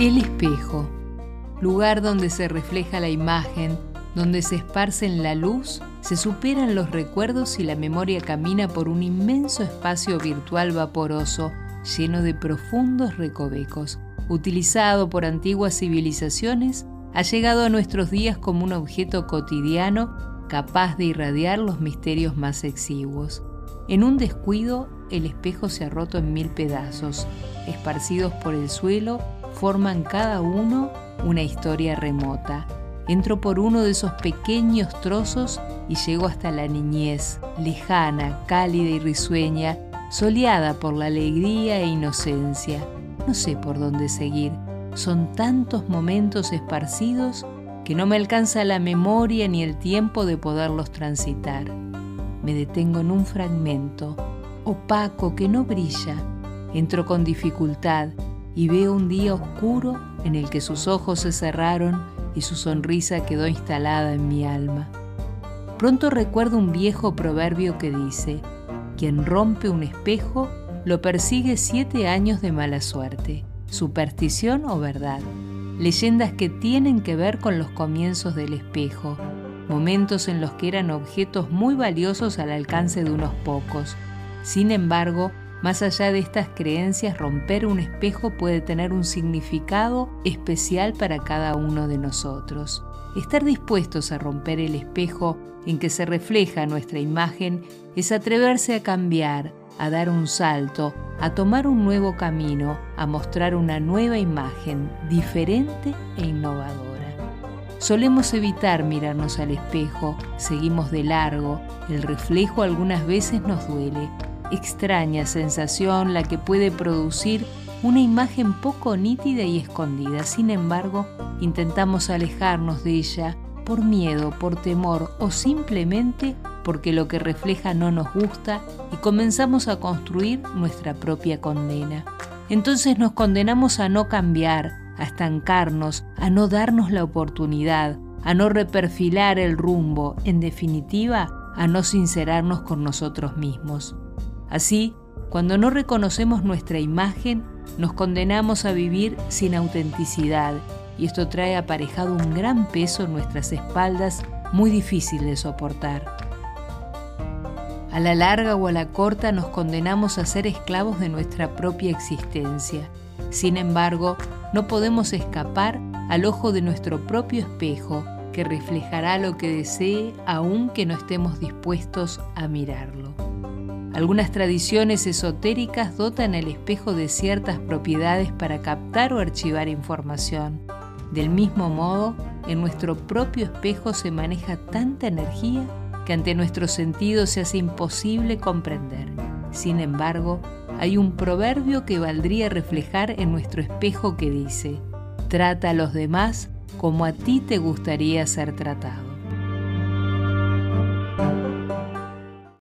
El espejo, lugar donde se refleja la imagen, donde se esparcen la luz, se superan los recuerdos y la memoria camina por un inmenso espacio virtual vaporoso lleno de profundos recovecos. Utilizado por antiguas civilizaciones, ha llegado a nuestros días como un objeto cotidiano capaz de irradiar los misterios más exiguos. En un descuido, el espejo se ha roto en mil pedazos, esparcidos por el suelo forman cada uno una historia remota. Entro por uno de esos pequeños trozos y llego hasta la niñez, lejana, cálida y risueña, soleada por la alegría e inocencia. No sé por dónde seguir. Son tantos momentos esparcidos que no me alcanza la memoria ni el tiempo de poderlos transitar. Me detengo en un fragmento, opaco que no brilla. Entro con dificultad y veo un día oscuro en el que sus ojos se cerraron y su sonrisa quedó instalada en mi alma. Pronto recuerdo un viejo proverbio que dice, quien rompe un espejo lo persigue siete años de mala suerte, superstición o verdad, leyendas que tienen que ver con los comienzos del espejo, momentos en los que eran objetos muy valiosos al alcance de unos pocos. Sin embargo, más allá de estas creencias, romper un espejo puede tener un significado especial para cada uno de nosotros. Estar dispuestos a romper el espejo en que se refleja nuestra imagen es atreverse a cambiar, a dar un salto, a tomar un nuevo camino, a mostrar una nueva imagen, diferente e innovadora. Solemos evitar mirarnos al espejo, seguimos de largo, el reflejo algunas veces nos duele, extraña sensación la que puede producir una imagen poco nítida y escondida. Sin embargo, intentamos alejarnos de ella por miedo, por temor o simplemente porque lo que refleja no nos gusta y comenzamos a construir nuestra propia condena. Entonces nos condenamos a no cambiar, a estancarnos, a no darnos la oportunidad, a no reperfilar el rumbo, en definitiva, a no sincerarnos con nosotros mismos. Así, cuando no reconocemos nuestra imagen, nos condenamos a vivir sin autenticidad y esto trae aparejado un gran peso en nuestras espaldas muy difícil de soportar. A la larga o a la corta nos condenamos a ser esclavos de nuestra propia existencia. Sin embargo, no podemos escapar al ojo de nuestro propio espejo que reflejará lo que desee aunque no estemos dispuestos a mirarlo. Algunas tradiciones esotéricas dotan al espejo de ciertas propiedades para captar o archivar información. Del mismo modo, en nuestro propio espejo se maneja tanta energía que ante nuestros sentidos se hace imposible comprender. Sin embargo, hay un proverbio que valdría reflejar en nuestro espejo que dice, trata a los demás como a ti te gustaría ser tratado.